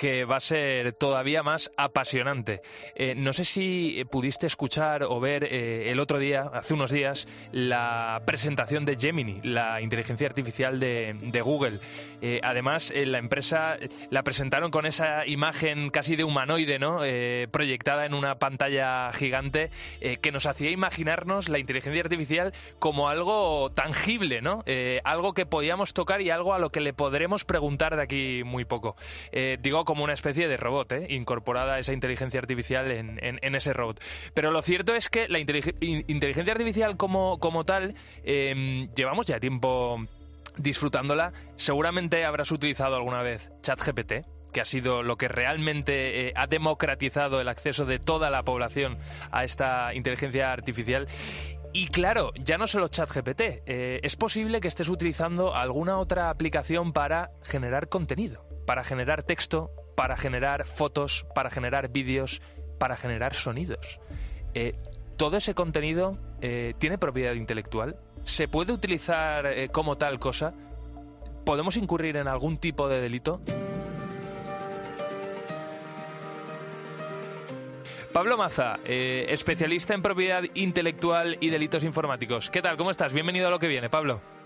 que va a ser todavía más apasionante. Eh, no sé si pudiste escuchar o ver eh, el otro día, hace unos días, la presentación de Gemini, la inteligencia artificial de, Google. Eh, además, eh, la empresa la presentaron con esa imagen casi de humanoide, ¿no? Proyectada en una pantalla gigante que nos hacía imaginarnos la inteligencia artificial como algo tangible, ¿no? Algo que podíamos tocar y algo a lo que le podremos preguntar de aquí muy poco. Digo, como una especie de robot, ¿eh? incorporada esa inteligencia artificial en, ese robot. Pero lo cierto es que la intelig- in- inteligencia artificial como, como tal, eh, llevamos ya tiempo disfrutándola. Seguramente habrás utilizado alguna vez ChatGPT que ha sido lo que realmente eh, ha democratizado el acceso de toda la población a esta inteligencia artificial. Y claro, ya no solo ChatGPT, eh, es posible que estés utilizando alguna otra aplicación para generar contenido, para generar texto, para generar fotos, para generar vídeos, para generar sonidos. Eh, ¿Todo ese contenido eh, tiene propiedad intelectual? ¿Se puede utilizar eh, como tal cosa? ¿Podemos incurrir en algún tipo de delito? Pablo Maza, especialista en propiedad intelectual y delitos informáticos. ¿Qué tal? ¿Cómo estás? Bienvenido a lo que viene, Pablo.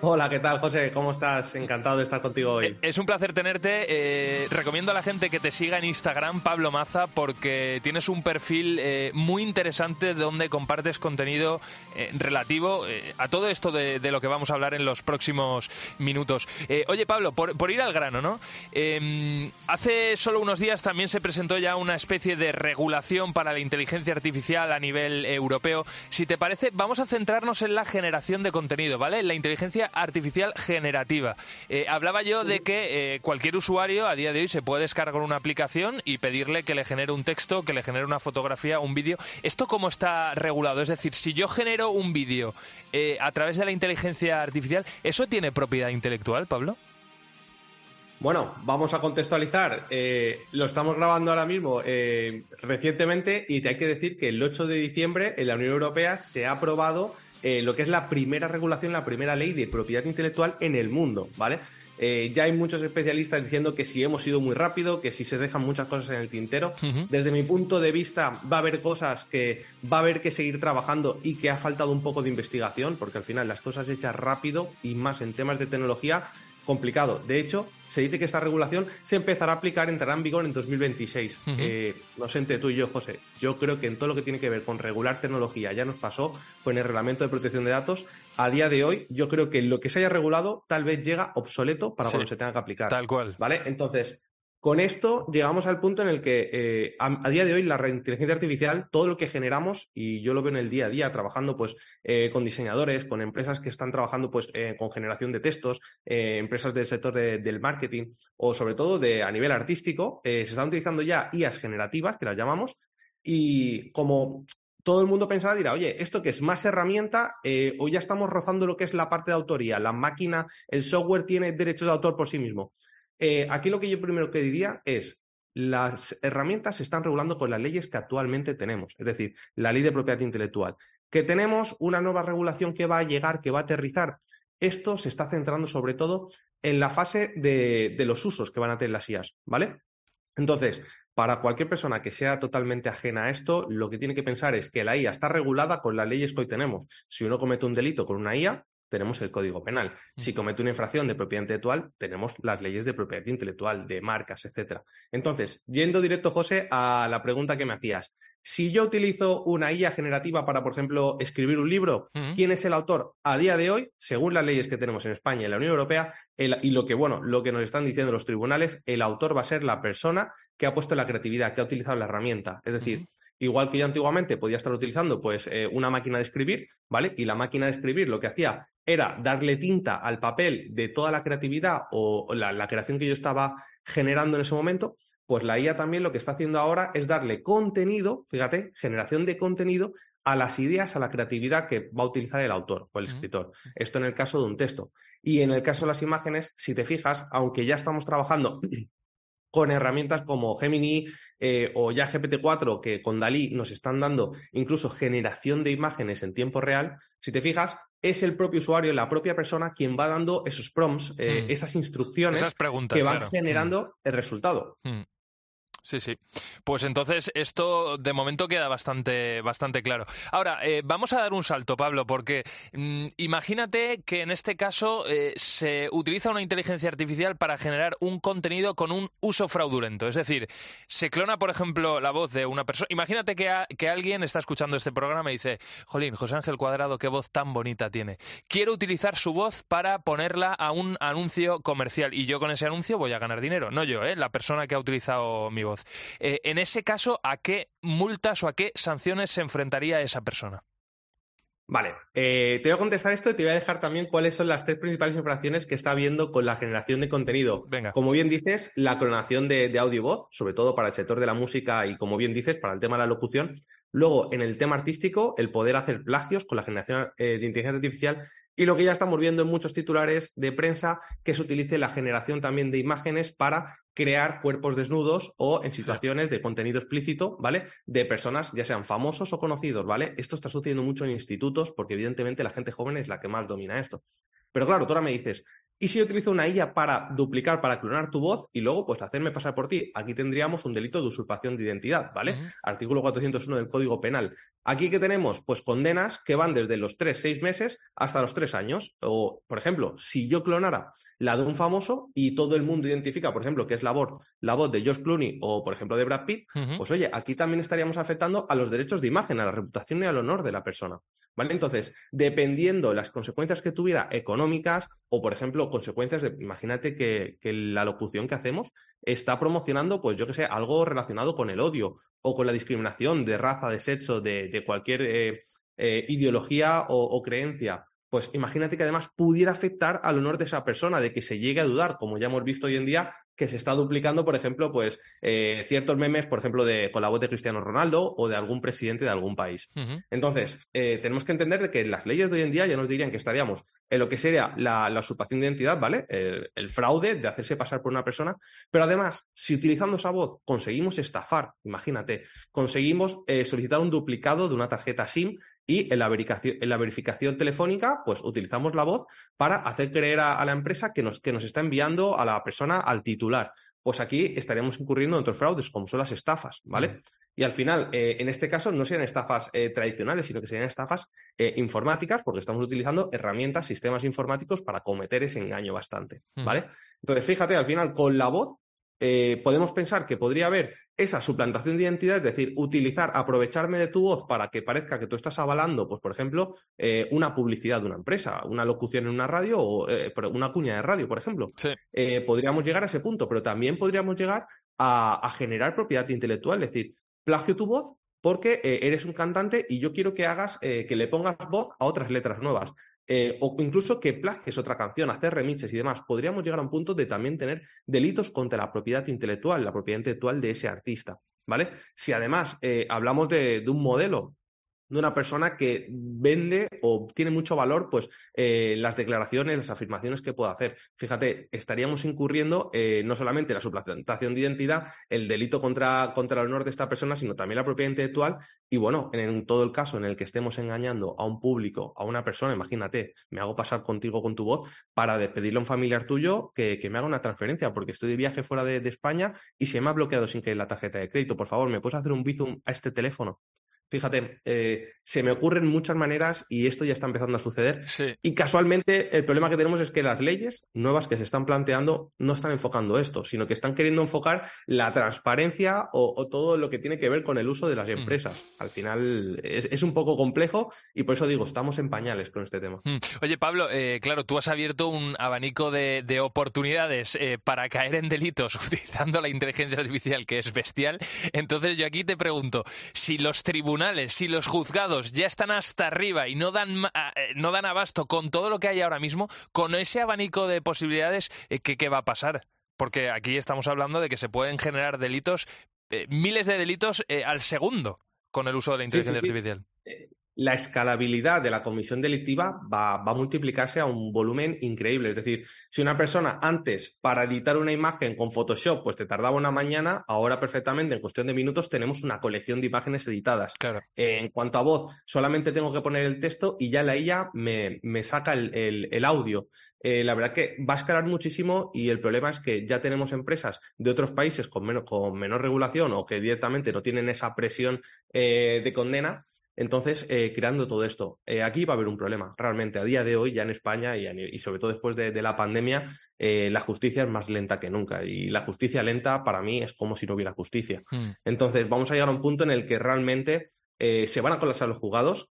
Hola, ¿qué tal, José? ¿Cómo estás? Encantado de estar contigo hoy. Es un placer tenerte. Eh, recomiendo a la gente que te siga en Instagram, Pablo Maza, porque tienes un perfil eh, muy interesante donde compartes contenido eh, relativo eh, a todo esto de, lo que vamos a hablar en los próximos minutos. Eh, oye, Pablo, por, ir al grano, ¿no? Eh, hace solo unos días también se presentó ya una especie de regulación para la inteligencia artificial a nivel europeo. Si te parece, vamos a centrarnos en la generación de contenido, ¿vale? La inteligencia artificial generativa. Eh, hablaba yo de que eh, cualquier usuario a día de hoy se puede descargar una aplicación y pedirle que le genere un texto, que le genere una fotografía, un vídeo. ¿Esto cómo está regulado? Es decir, si yo genero un vídeo eh, a través de la inteligencia artificial, ¿eso tiene propiedad intelectual, Pablo? Bueno, vamos a contextualizar. Eh, lo estamos grabando ahora mismo eh, recientemente y te hay que decir que el 8 de diciembre en la Unión Europea se ha aprobado eh, lo que es la primera regulación, la primera ley de propiedad intelectual en el mundo, ¿vale? Eh, ya hay muchos especialistas diciendo que si hemos ido muy rápido, que si se dejan muchas cosas en el tintero. Desde mi punto de vista, va a haber cosas que va a haber que seguir trabajando y que ha faltado un poco de investigación, porque al final las cosas hechas rápido y más en temas de tecnología complicado. De hecho, se dice que esta regulación se empezará a aplicar, entrará en vigor en 2026. Eh, no sé entre tú y yo, José. Yo creo que en todo lo que tiene que ver con regular tecnología, ya nos pasó con el reglamento de protección de datos. A día de hoy, yo creo que lo que se haya regulado tal vez llega obsoleto para cuando se tenga que aplicar. Tal cual. ¿Vale? Entonces, con esto llegamos al punto en el que eh, a, día de hoy la inteligencia artificial, todo lo que generamos, y yo lo veo en el día a día trabajando pues eh, con diseñadores, con empresas que están trabajando pues eh, con generación de textos, empresas del sector del marketing o sobre todo de a nivel artístico, se están utilizando ya IAs generativas, que las llamamos, y como todo el mundo pensará, dirá, oye, ¿esto que es más herramienta o ya estamos rozando lo que es la parte de autoría? La máquina, el software tiene derechos de autor por sí mismo. Eh, aquí lo que yo primero que diría es, las herramientas se están regulando con las leyes que actualmente tenemos, es decir, la ley de propiedad intelectual. Que tenemos una nueva regulación que va a llegar, que va a aterrizar. Esto se está centrando sobre todo en la fase de, de los usos que van a tener las IAS, ¿vale? Entonces, para cualquier persona que sea totalmente ajena a esto, lo que tiene que pensar es que la IA está regulada con las leyes que hoy tenemos. Si uno comete un delito con una IA, tenemos el Código Penal. Si comete una infracción de propiedad intelectual, tenemos las leyes de propiedad intelectual, de marcas, etcétera. Entonces, yendo directo, José, a la pregunta que me hacías. Si yo utilizo una IA generativa para, por ejemplo, escribir un libro, ¿quién es el autor? A día de hoy, según las leyes que tenemos en España y en la Unión Europea, y lo que, bueno, lo que nos están diciendo los tribunales, el autor va a ser la persona que ha puesto la creatividad, que ha utilizado la herramienta. Es decir, igual que yo antiguamente podía estar utilizando pues eh, una máquina de escribir, ¿vale? Y la máquina de escribir lo que hacía era darle tinta al papel de toda la creatividad o la, creación que yo estaba generando en ese momento, pues la IA también lo que está haciendo ahora es darle contenido, fíjate, generación de contenido a las ideas, a la creatividad que va a utilizar el autor o el escritor. Esto en el caso de un texto. Y en el caso de las imágenes, si te fijas, aunque ya estamos trabajando con herramientas como Gemini eh, o ya GPT-4, que con Dalí nos están dando incluso generación de imágenes en tiempo real, si te fijas, es el propio usuario, la propia persona, quien va dando esos prompts, eh, mm. esas instrucciones que van generando mm. el resultado. Mm. Sí, sí. Pues entonces esto de momento queda bastante, bastante claro. Ahora, eh, vamos a dar un salto, Pablo, porque mm, imagínate que en este caso eh, se utiliza una inteligencia artificial para generar un contenido con un uso fraudulento. Es decir, se clona, por ejemplo, la voz de una persona. Imagínate que, que alguien está escuchando este programa y dice, Jolín, José Ángel Cuadrado, qué voz tan bonita tiene. Quiero utilizar su voz para ponerla a un anuncio comercial y yo con ese anuncio voy a ganar dinero. No yo, ¿eh? la persona que ha utilizado mi voz. Eh, en ese caso, ¿a qué multas o a qué sanciones se enfrentaría esa persona? Vale, eh, te voy a contestar esto y te voy a dejar también cuáles son las tres principales infracciones que está habiendo con la generación de contenido. Venga. Como bien dices, la clonación de, audio y voz, sobre todo para el sector de la música y como bien dices, para el tema de la locución. Luego, en el tema artístico, el poder hacer plagios con la generación eh, de inteligencia artificial y lo que ya estamos viendo en muchos titulares de prensa, que se utilice la generación también de imágenes para crear cuerpos desnudos o en situaciones de contenido explícito, ¿vale? De personas, ya sean famosos o conocidos, ¿vale? Esto está sucediendo mucho en institutos porque evidentemente la gente joven es la que más domina esto. Pero claro, tú ahora me dices, ¿y si yo utilizo una IA para duplicar, para clonar tu voz y luego pues hacerme pasar por ti? Aquí tendríamos un delito de usurpación de identidad, ¿vale? Artículo 401 del Código Penal. Aquí que tenemos, pues condenas que van desde los 3, 6 meses hasta los 3 años. O, por ejemplo, si yo clonara la de un famoso y todo el mundo identifica, por ejemplo, que es la voz, la voz de Josh Clooney o, por ejemplo, de Brad Pitt, pues oye, aquí también estaríamos afectando a los derechos de imagen, a la reputación y al honor de la persona. Entonces, dependiendo las consecuencias que tuviera económicas o, por ejemplo, consecuencias de, imagínate que, la locución que hacemos está promocionando, pues yo que sé, algo relacionado con el odio o con la discriminación de raza, de sexo, de, cualquier eh, eh, ideología o, creencia. Pues imagínate que además pudiera afectar al honor de esa persona, de que se llegue a dudar, como ya hemos visto hoy en día, que se está duplicando, por ejemplo, pues eh, ciertos memes, por ejemplo, de, con la voz de Cristiano Ronaldo o de algún presidente de algún país. Entonces, eh, tenemos que entender de que las leyes de hoy en día ya nos dirían que estaríamos en lo que sería la, usurpación de identidad, ¿vale? El, fraude de hacerse pasar por una persona, pero además, si utilizando esa voz conseguimos estafar, imagínate, conseguimos eh, solicitar un duplicado de una tarjeta SIM y en la, verificación, en la verificación telefónica, pues utilizamos la voz para hacer creer a, la empresa que nos, que nos está enviando a la persona al titular. Pues aquí estaríamos incurriendo en otros fraudes, como son las estafas, ¿vale? Y al final, eh, en este caso, no serían estafas eh, tradicionales, sino que serían estafas eh, informáticas, porque estamos utilizando herramientas, sistemas informáticos para cometer ese engaño bastante, Mm. ¿vale? Entonces, fíjate, al final, con la voz, eh, podemos pensar que podría haber esa suplantación de identidad, es decir, utilizar, aprovecharme de tu voz para que parezca que tú estás avalando, pues, por ejemplo, eh, una publicidad de una empresa, una locución en una radio o eh, una cuña de radio, por ejemplo. Eh, podríamos llegar a ese punto, pero también podríamos llegar a, a generar propiedad intelectual, es decir, plagio tu voz porque eres un cantante y yo quiero que hagas, eh, que le pongas voz a otras letras nuevas. Eh, o incluso que plagies otra canción, hacer remixes y demás. Podríamos llegar a un punto de también tener delitos contra la propiedad intelectual, la propiedad intelectual de ese artista. ¿Vale? Si además eh, hablamos de, de un modelo de una persona que vende o tiene mucho valor, pues eh, las declaraciones, las afirmaciones que pueda hacer. Fíjate, estaríamos incurriendo eh, no solamente la suplantación de identidad, el delito contra, contra el honor de esta persona, sino también la propiedad intelectual. Y bueno, en, todo el caso en el que estemos engañando a un público, a una persona, imagínate, me hago pasar contigo con tu voz para despedirle a un familiar tuyo que, que me haga una transferencia, porque estoy de viaje fuera de, de España y se me ha bloqueado sin querer la tarjeta de crédito. Por favor, ¿me puedes hacer un bizum a este teléfono? Fíjate, eh, se me ocurren muchas maneras y esto ya está empezando a suceder. Y casualmente el problema que tenemos es que las leyes nuevas que se están planteando no están enfocando esto, sino que están queriendo enfocar la transparencia o, o todo lo que tiene que ver con el uso de las empresas. Al final es, es un poco complejo y por eso digo, estamos en pañales con este tema. Mm. Oye, Pablo, eh, claro, tú has abierto un abanico de, de oportunidades eh, para caer en delitos (laughs) utilizando la inteligencia artificial, que es bestial. Entonces yo aquí te pregunto, si los tribunales, si los juzgados ya están hasta arriba y no dan, eh, no dan abasto con todo lo que hay ahora mismo, con ese abanico de posibilidades, eh, ¿qué, qué va a pasar? Porque aquí estamos hablando de que se pueden generar delitos, eh, miles de delitos eh, al segundo con el uso de la Sí, inteligencia sí, sí. artificial. La escalabilidad de la comisión delictiva va, va a multiplicarse a un volumen increíble. Es decir, si una persona antes para editar una imagen con Photoshop pues te tardaba una mañana, ahora perfectamente en cuestión de minutos tenemos una colección de imágenes editadas. Claro. Eh, en cuanto a voz, solamente tengo que poner el texto y ya la IA me, me saca el, el- el audio. Eh, la verdad que va a escalar muchísimo y el problema es que ya tenemos empresas de otros países con, menos, con menor regulación o que directamente no tienen esa presión eh, de condena. Entonces, eh, creando todo esto, Eh, aquí va a haber un problema. Realmente, a día de hoy, ya en España y, sobre todo después de, de la pandemia, eh, la justicia es más lenta que nunca. Y la justicia lenta, para mí, es como si no hubiera justicia. Mm. Entonces, vamos a llegar a un punto en el que realmente se van a colapsar los juzgados.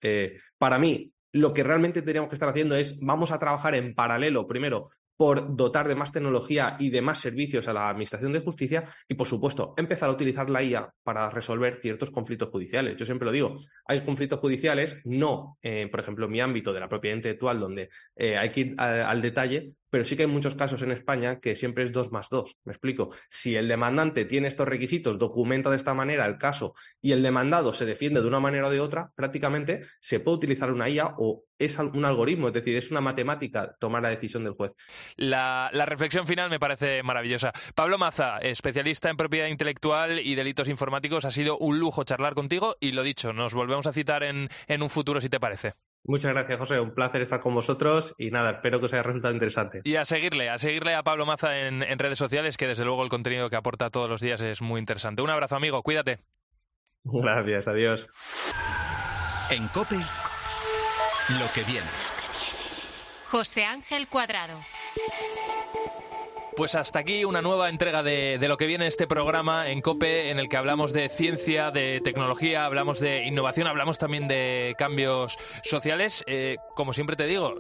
Para mí, lo que realmente tendríamos que estar haciendo es, vamos a trabajar en paralelo, primero, por dotar de más tecnología y de más servicios a la Administración de Justicia y, por supuesto, empezar a utilizar la IA para resolver ciertos conflictos judiciales. Yo siempre lo digo, hay conflictos judiciales, no, eh, por ejemplo, en mi ámbito de la propiedad intelectual, donde eh, hay que ir al detalle, pero sí que hay muchos casos en España que siempre es dos más dos. Me explico. Si el demandante tiene estos requisitos, documenta de esta manera el caso y el demandado se defiende de una manera o de otra, prácticamente se puede utilizar una IA o es un algoritmo, es decir, es una matemática tomar la decisión del juez. La, la reflexión final me parece maravillosa. Pablo Maza, especialista en propiedad intelectual y delitos informáticos, ha sido un lujo charlar contigo y lo dicho, nos volvemos a citar en, en un futuro si te parece. Muchas gracias, José. Un placer estar con vosotros y nada, espero que os haya resultado interesante. Y a seguirle, a seguirle a Pablo Maza en, en redes sociales, que desde luego el contenido que aporta todos los días es muy interesante. Un abrazo, amigo, cuídate. (laughs) Gracias, adiós. En Cope, lo que viene. José Ángel Cuadrado. Pues hasta aquí una nueva entrega de, de lo que viene este programa en COPE, en el que hablamos de ciencia, de tecnología, hablamos de innovación, hablamos también de cambios sociales. Eh, como siempre te digo,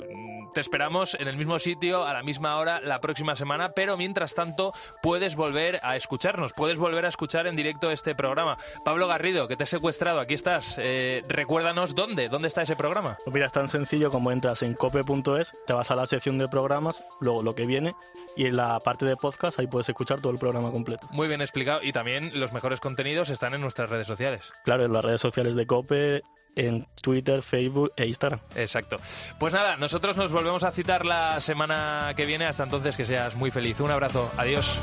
te esperamos en el mismo sitio, a la misma hora, la próxima semana, pero mientras tanto puedes volver a escucharnos, puedes volver a escuchar en directo este programa. Pablo Garrido, que te he secuestrado, aquí estás. Eh, recuérdanos dónde, dónde está ese programa. Pues mira, es tan sencillo como entras en cope.es, te vas a la sección de programas, luego lo que viene, y en la parte de podcast ahí puedes escuchar todo el programa completo. Muy bien explicado y también los mejores contenidos están en nuestras redes sociales. Claro, en las redes sociales de Cope, en Twitter, Facebook e Instagram. Exacto. Pues nada, nosotros nos volvemos a citar la semana que viene. Hasta entonces, que seas muy feliz. Un abrazo. Adiós.